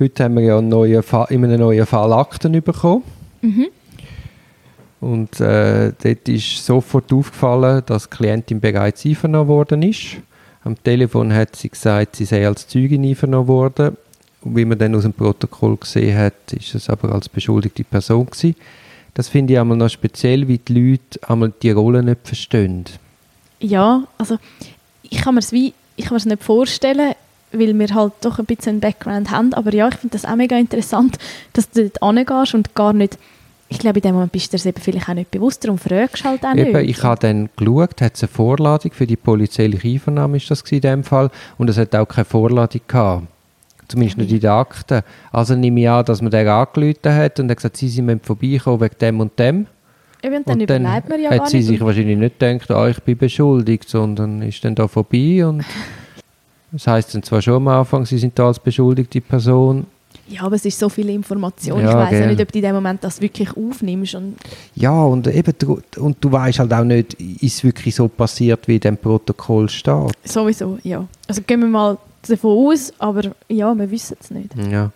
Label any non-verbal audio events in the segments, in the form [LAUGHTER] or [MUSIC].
Heute haben wir ja einen neuen Fall, in einem neuen Fall Akten bekommen. Mhm. Und äh, dort ist sofort aufgefallen, dass die Klientin bereits einvernommen worden ist. Am Telefon hat sie gesagt, sie sei als Zeugin einvernommen worden. Und wie man dann aus dem Protokoll gesehen hat, ist es aber als beschuldigte Person gewesen. Das finde ich einmal noch speziell, wie die Leute einmal die Rolle nicht verstehen. Ja, also ich kann mir es wie, ich kann mir es nicht vorstellen, weil wir halt doch ein bisschen einen Background haben. Aber ja, ich finde das auch mega interessant, dass du dort hingehst und gar nicht, ich glaube, in dem Moment bist du dir eben vielleicht auch nicht bewusst, darum fragst du halt auch Eben, nicht. ich habe dann geschaut, hat es eine Vorladung für die polizeiliche Einvernahme, ist das in dem Fall, und es hat auch keine Vorladung gehabt. Zumindest nicht in den Akten. Also nehme ich an, dass man den angerufen hat und hat gesagt, sie sind vorbeikommen wegen dem und dem. Eben, und dann und dann überlebt man ja hat gar sie nicht. sich wahrscheinlich nicht gedacht, ah, ich bin beschuldigt, sondern ist dann da vorbei und [LAUGHS] das heißt dann zwar schon am Anfang, sie sind da als beschuldigte Person. Ja, aber es ist so viel Information. Ja, ich weiß ja nicht, ob du in dem Moment das wirklich aufnimmst. Und Ja, und eben, du, und du weißt halt auch nicht, ist es wirklich so passiert, wie in dem Protokoll steht. sowieso, ja. Also gehen wir mal davon aus, aber ja, wir wissen es nicht. Ja.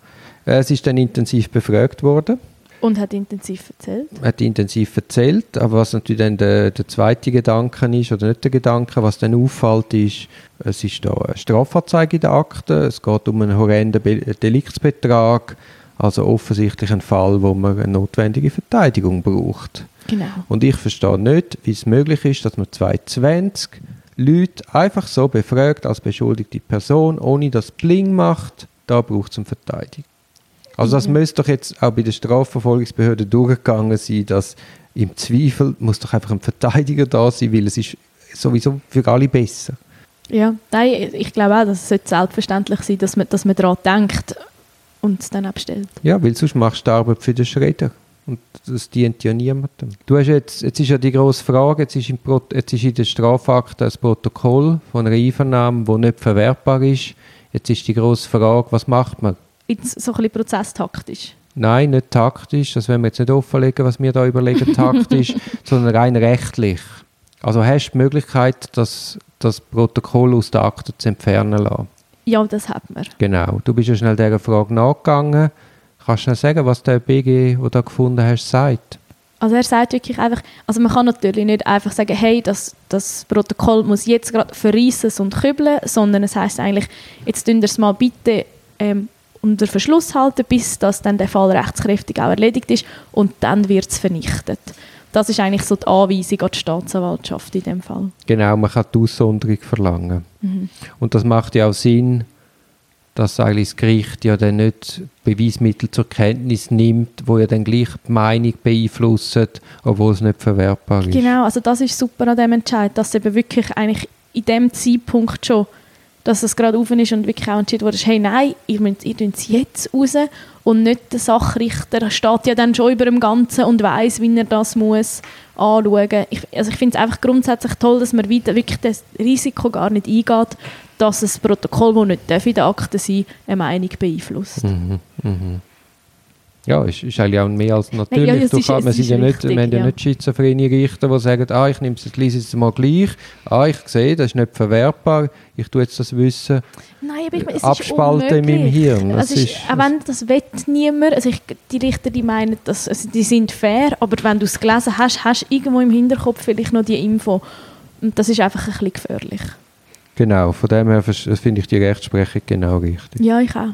Äh, Es ist dann intensiv befragt worden. Und hat intensiv erzählt. hat intensiv erzählt, aber was natürlich dann der, der zweite Gedanke ist, oder nicht der Gedanke, was dann auffällt, ist, es ist da eine Strafanzeige in der Akte, es geht um einen horrenden Be Deliktsbetrag, also offensichtlich ein Fall, wo man eine notwendige Verteidigung braucht. Genau. Und ich verstehe nicht, wie es möglich ist, dass man 220 Leute einfach so befragt als beschuldigte Person, ohne dass es Bling macht, da braucht es eine Verteidigung. Also das Mhm. müsste doch jetzt auch bei der Strafverfolgungsbehörde durchgegangen sein, dass im Zweifel muss doch einfach ein Verteidiger da sein, weil es ist sowieso für alle besser. Ja, nein, ich glaube auch, dass es selbstverständlich sein dass man, dass man daran denkt und es dann abstellt. Ja, weil sonst machst du die Arbeit für den Schredder. Und das dient ja niemandem. Du hast jetzt, jetzt ist ja die grosse Frage, jetzt ist, im Pro, jetzt ist in der Strafakte ein Protokoll von einer Einvernahme, das nicht verwertbar ist. Jetzt ist die grosse Frage, was macht man? So ein bisschen prozesstaktisch. Nein, nicht taktisch, das werden wir jetzt nicht offenlegen, was wir da überlegen, [LAUGHS] taktisch, sondern rein rechtlich. Also hast du die Möglichkeit, das, das Protokoll aus der Akte zu entfernen lassen. Ja, das hat man. Genau. Du bist ja schnell dieser Frage nachgegangen. Kannst du schnell sagen, was der BG, den du gefunden hast, sagt? Also er sagt wirklich einfach, also man kann natürlich nicht einfach sagen, hey, das, das Protokoll muss jetzt gerade verreissen und kübeln, sondern es heißt eigentlich, jetzt tun es mal bitte ähm, unter Verschluss halten, bis das dann der Fall rechtskräftig auch erledigt ist und dann wird es vernichtet. Das ist eigentlich so die Anweisung an die Staatsanwaltschaft in dem Fall. Genau, man kann die Aussonderung verlangen. Und das macht ja auch Sinn, dass eigentlich das Gericht ja dann nicht Beweismittel zur Kenntnis nimmt, wo ja dann gleich die Meinung beeinflussen, obwohl es nicht verwertbar ist. Genau, also das ist super an dem Entscheid, dass eben wirklich eigentlich in dem Zeitpunkt schon, dass es gerade offen ist und wirklich auch entschieden wurde, hey nein, ihr müsst, es jetzt raus und nicht der Sachrichter steht ja dann schon über dem Ganzen und weiß, wie er das muss anschauen. Ich, also ich finde es einfach grundsätzlich toll, dass man wieder wirklich das Risiko gar nicht eingeht, dass ein Protokoll, das nicht darf in der Akte sein eine Meinung beeinflusst. Mhm, mhm. Ja, ist, ist eigentlich auch mehr als natürlich. ja, es du ist- kann, wir, sind ja nicht, wichtig, wir haben ja ja. nicht schizophrene Richter, die sagen, ah, ich nehme es jetzt, mal gleich, ah, ich sehe, das ist nicht verwertbar, ich tue jetzt das Wissen Nein, aber ich meine, es abspalten ist in meinem. Hirn. Das Also ist, ist- auch wenn das will niemand, also ich, die Richter, die meinen, dass, also die sind fair, aber wenn du es gelesen hast, hast du irgendwo im Hinterkopf vielleicht noch die Info. Und das ist einfach ein bisschen gefährlich. Genau, von dem her finde ich die Rechtsprechung genau richtig. Ja, ich auch.